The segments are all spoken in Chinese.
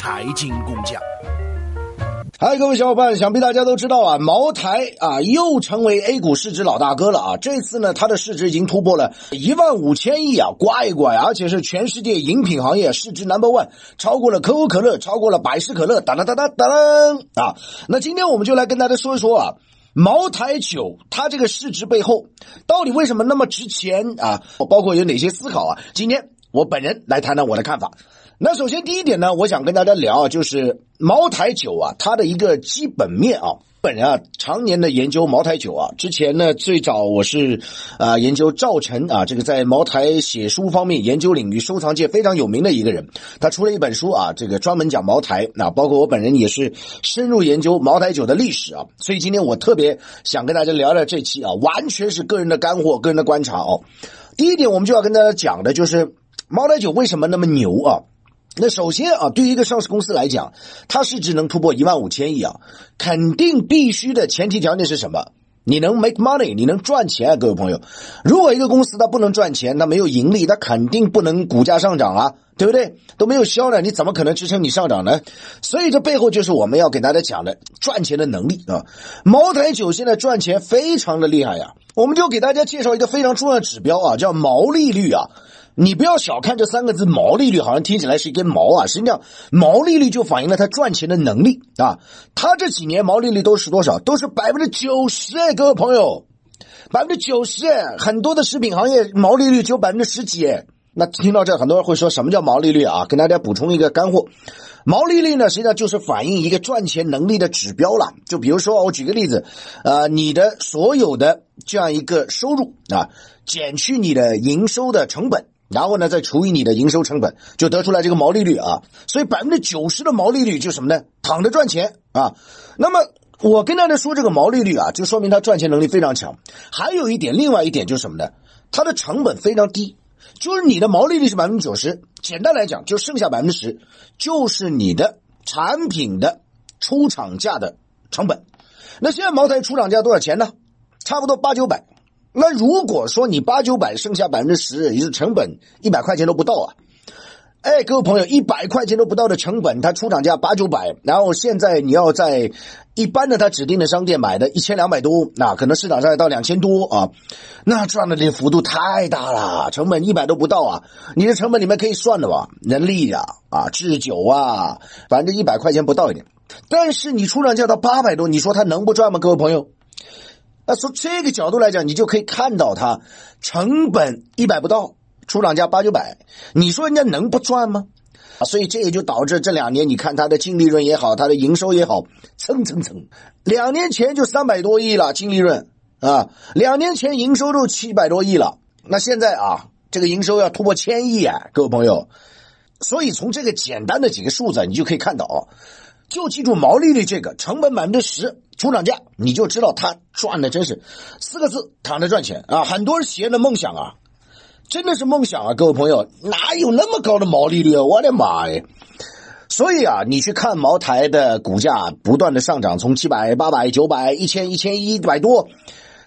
财经工匠。嗨，各位小伙伴，想必大家都知道啊，茅台啊又成为 A 股市值老大哥了啊！这次呢，它的市值已经突破了一万五千亿啊，乖一乖，而且是全世界饮品行业市值 number one，超过了可口可乐，超过了百事可乐，当当当当当啊！那今天我们就来跟大家说一说啊，茅台酒它这个市值背后到底为什么那么值钱啊？包括有哪些思考啊？今天我本人来谈谈我的看法。那首先第一点呢，我想跟大家聊啊，就是茅台酒啊，它的一个基本面啊。本人啊，常年的研究茅台酒啊。之前呢，最早我是啊研究赵晨啊，这个在茅台写书方面研究领域收藏界非常有名的一个人。他出了一本书啊，这个专门讲茅台。那包括我本人也是深入研究茅台酒的历史啊。所以今天我特别想跟大家聊聊这期啊，完全是个人的干货，个人的观察哦。第一点，我们就要跟大家讲的就是茅台酒为什么那么牛啊？那首先啊，对于一个上市公司来讲，它市值能突破一万五千亿啊，肯定必须的前提条件是什么？你能 make money，你能赚钱啊，各位朋友。如果一个公司它不能赚钱，它没有盈利，它肯定不能股价上涨啊，对不对？都没有销量，你怎么可能支撑你上涨呢？所以这背后就是我们要给大家讲的赚钱的能力啊。茅台酒现在赚钱非常的厉害呀，我们就给大家介绍一个非常重要的指标啊，叫毛利率啊。你不要小看这三个字，毛利率好像听起来是一根毛啊，实际上毛利率就反映了它赚钱的能力啊。它这几年毛利率都是多少？都是百分之九十哎，各位朋友，百分之九十哎，很多的食品行业毛利率只有百分之十几哎。那听到这，很多人会说什么叫毛利率啊？跟大家补充一个干货，毛利率呢，实际上就是反映一个赚钱能力的指标了。就比如说，我举个例子，呃，你的所有的这样一个收入啊，减去你的营收的成本。然后呢，再除以你的营收成本，就得出来这个毛利率啊。所以百分之九十的毛利率就什么呢？躺着赚钱啊。那么我跟大家说这个毛利率啊，就说明它赚钱能力非常强。还有一点，另外一点就是什么呢？它的成本非常低，就是你的毛利率是百分之九十，简单来讲，就剩下百分之十，就是你的产品的出厂价的成本。那现在茅台出厂价多少钱呢？差不多八九百。那如果说你八九百剩下百分之十，也就是成本一百块钱都不到啊！哎，各位朋友，一百块钱都不到的成本，它出厂价八九百，然后现在你要在一般的他指定的商店买的一千两百多，那可能市场上要到两千多啊，那赚的这幅度太大了，成本一百都不到啊！你的成本里面可以算的吧？人力呀，啊，制酒啊，反正一百块钱不到一点，但是你出厂价到八百多，你说他能不赚吗？各位朋友？那从这个角度来讲，你就可以看到它成本一百不到，出厂价八九百，你说人家能不赚吗？啊，所以这也就导致这两年你看它的净利润也好，它的营收也好，蹭蹭蹭，两年前就三百多亿了净利润啊，两年前营收都七百多亿了，那现在啊，这个营收要突破千亿啊，各位朋友，所以从这个简单的几个数字，你就可以看到，就记住毛利率这个成本百分之十。出厂价，你就知道他赚的真是四个字：躺着赚钱啊！很多人企业的梦想啊，真的是梦想啊！各位朋友，哪有那么高的毛利率啊？我的妈呀！所以啊，你去看茅台的股价不断的上涨，从七百、八百、九百、一千、一千一百多，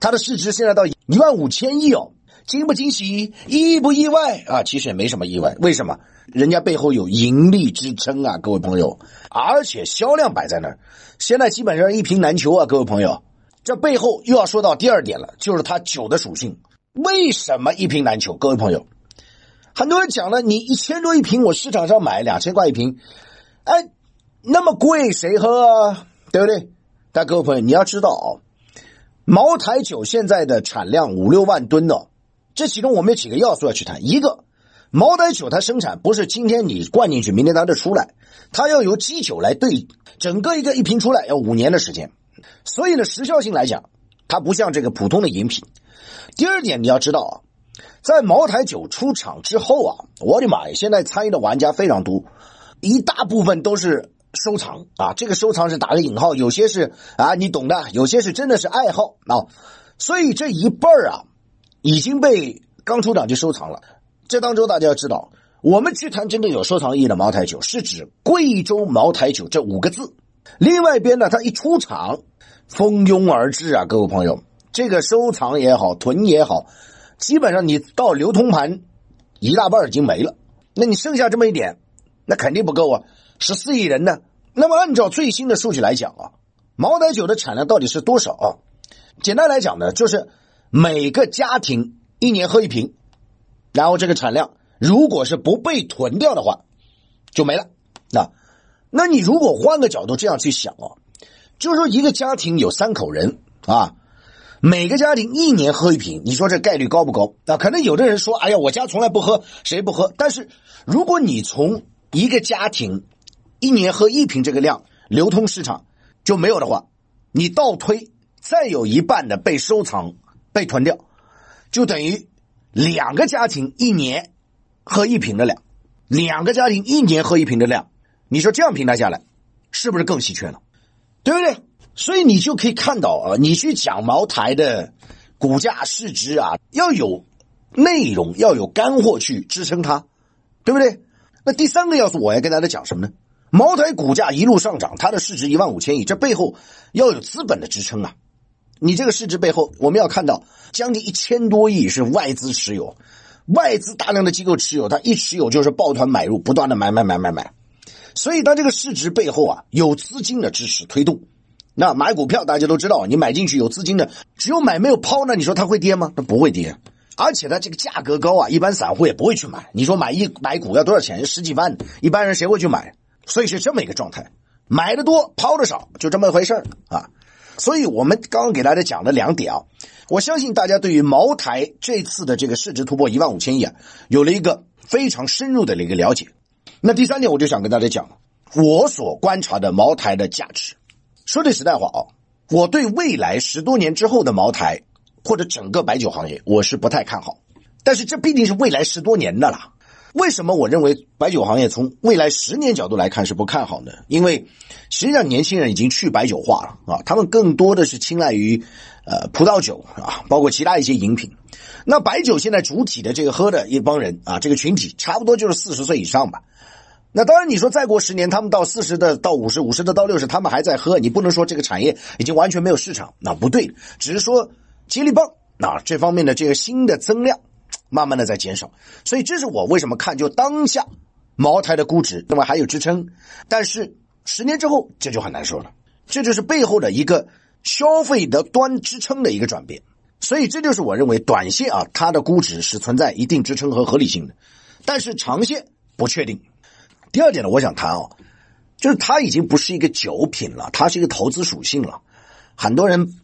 它的市值现在到一万五千亿哦。惊不惊喜，意不意外啊？其实也没什么意外，为什么？人家背后有盈利支撑啊，各位朋友，而且销量摆在那儿，现在基本上一瓶难求啊，各位朋友。这背后又要说到第二点了，就是它酒的属性，为什么一瓶难求？各位朋友，很多人讲了，你一千多一瓶，我市场上买两千块一瓶，哎，那么贵谁喝啊？对不对？但各位朋友，你要知道啊，茅台酒现在的产量五六万吨呢。这其中我们有几个要素要去谈。一个，茅台酒它生产不是今天你灌进去，明天它就出来，它要由基酒来兑，整个一个一瓶出来要五年的时间。所以呢，时效性来讲，它不像这个普通的饮品。第二点，你要知道啊，在茅台酒出厂之后啊，我的妈呀，现在参与的玩家非常多，一大部分都是收藏啊，这个收藏是打个引号，有些是啊你懂的，有些是真的是爱好啊，所以这一半啊。已经被刚出厂就收藏了。这当中大家要知道，我们去谈真正有收藏意义的茅台酒，是指贵州茅台酒这五个字。另外一边呢，它一出厂，蜂拥而至啊，各位朋友，这个收藏也好，囤也好，基本上你到流通盘一大半已经没了。那你剩下这么一点，那肯定不够啊。十四亿人呢。那么按照最新的数据来讲啊，茅台酒的产量到底是多少啊？简单来讲呢，就是每个家庭一年喝一瓶，然后这个产量如果是不被囤掉的话，就没了。那，那你如果换个角度这样去想啊，就是说一个家庭有三口人啊，每个家庭一年喝一瓶，你说这概率高不高？啊，可能有的人说，哎呀，我家从来不喝，谁不喝？但是如果你从一个家庭，一年喝一瓶这个量流通市场就没有的话，你倒推再有一半的被收藏被囤掉，就等于两个家庭一年喝一瓶的量，两个家庭一年喝一瓶的量，你说这样平摊下来是不是更稀缺了？对不对？所以你就可以看到啊，你去讲茅台的股价市值啊，要有内容，要有干货去支撑它，对不对？那第三个要素我要跟大家讲什么呢？茅台股价一路上涨，它的市值一万五千亿，这背后要有资本的支撑啊！你这个市值背后，我们要看到将近一千多亿是外资持有，外资大量的机构持有，它一持有就是抱团买入，不断的买买买买买，所以它这个市值背后啊有资金的支持推动。那买股票大家都知道，你买进去有资金的，只有买没有抛呢，你说它会跌吗？它不会跌，而且它这个价格高啊，一般散户也不会去买。你说买一买股要多少钱？十几万，一般人谁会去买？所以是这么一个状态，买的多抛的少，就这么一回事啊。所以我们刚刚给大家讲了两点啊，我相信大家对于茅台这次的这个市值突破一万五千亿啊，有了一个非常深入的一个了解。那第三点，我就想跟大家讲我所观察的茅台的价值。说句实在话啊，我对未来十多年之后的茅台或者整个白酒行业，我是不太看好。但是这毕竟是未来十多年的了。为什么我认为白酒行业从未来十年角度来看是不看好呢？因为实际上年轻人已经去白酒化了啊，他们更多的是青睐于呃葡萄酒啊，包括其他一些饮品。那白酒现在主体的这个喝的一帮人啊，这个群体差不多就是四十岁以上吧。那当然，你说再过十年，他们到四十的到五十，五十的到六十，他们还在喝，你不能说这个产业已经完全没有市场，那不对，只是说接力棒啊这方面的这个新的增量。慢慢的在减少，所以这是我为什么看就当下茅台的估值，那么还有支撑，但是十年之后这就很难说了，这就是背后的一个消费的端支撑的一个转变，所以这就是我认为短线啊它的估值是存在一定支撑和合理性的，但是长线不确定。第二点呢，我想谈啊，就是它已经不是一个酒品了，它是一个投资属性了，很多人。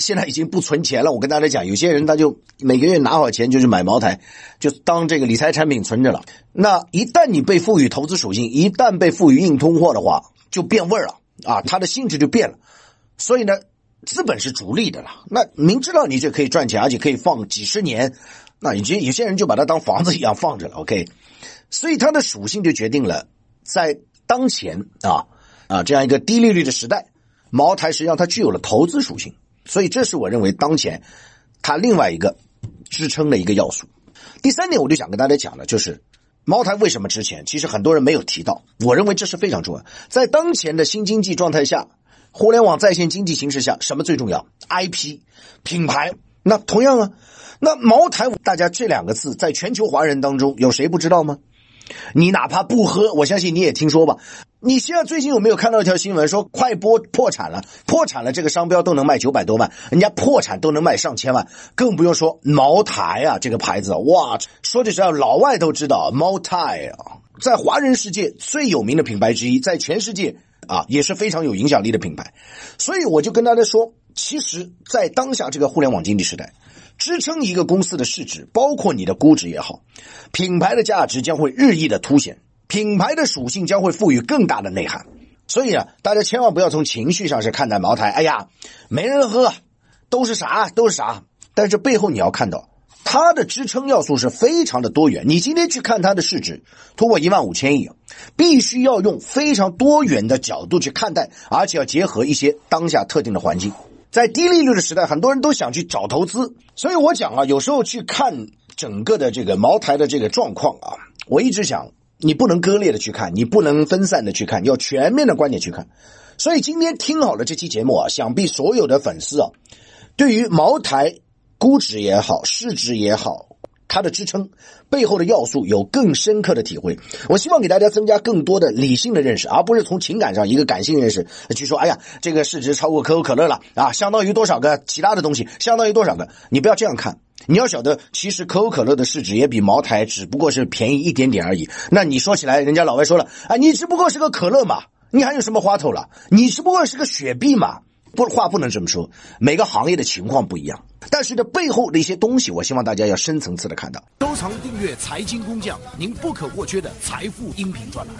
现在已经不存钱了。我跟大家讲，有些人他就每个月拿好钱就去买茅台，就当这个理财产品存着了。那一旦你被赋予投资属性，一旦被赋予硬通货的话，就变味儿了啊，它的性质就变了。所以呢，资本是逐利的了。那明知道你这可以赚钱，而且可以放几十年，那有些有些人就把它当房子一样放着了。OK，所以它的属性就决定了，在当前啊啊这样一个低利率的时代，茅台实际上它具有了投资属性。所以，这是我认为当前它另外一个支撑的一个要素。第三点，我就想跟大家讲的，就是茅台为什么值钱？其实很多人没有提到，我认为这是非常重要。在当前的新经济状态下，互联网在线经济形势下，什么最重要？IP 品牌。那同样啊，那茅台，大家这两个字，在全球华人当中，有谁不知道吗？你哪怕不喝，我相信你也听说吧。你现在最近有没有看到一条新闻，说快播破产了？破产了，这个商标都能卖九百多万，人家破产都能卖上千万，更不用说茅台啊这个牌子，哇，说句实话，老外都知道茅台啊，在华人世界最有名的品牌之一，在全世界啊也是非常有影响力的品牌。所以我就跟大家说，其实，在当下这个互联网经济时代，支撑一个公司的市值，包括你的估值也好，品牌的价值将会日益的凸显。品牌的属性将会赋予更大的内涵，所以啊，大家千万不要从情绪上是看待茅台。哎呀，没人喝，都是啥都是啥。但是背后你要看到，它的支撑要素是非常的多元。你今天去看它的市值突破一万五千亿，必须要用非常多元的角度去看待，而且要结合一些当下特定的环境。在低利率的时代，很多人都想去找投资，所以我讲啊，有时候去看整个的这个茅台的这个状况啊，我一直想。你不能割裂的去看，你不能分散的去看，要全面的观点去看。所以今天听好了这期节目啊，想必所有的粉丝啊，对于茅台估值也好，市值也好，它的支撑背后的要素有更深刻的体会。我希望给大家增加更多的理性的认识，而不是从情感上一个感性认识去说，哎呀，这个市值超过可口可乐了啊，相当于多少个其他的东西，相当于多少个？你不要这样看。你要晓得，其实可口可乐的市值也比茅台只不过是便宜一点点而已。那你说起来，人家老外说了，啊，你只不过是个可乐嘛，你还有什么花头了？你只不过是个雪碧嘛，不话不能这么说。每个行业的情况不一样，但是这背后的一些东西，我希望大家要深层次的看到。收藏订阅财经工匠，您不可或缺的财富音频专栏。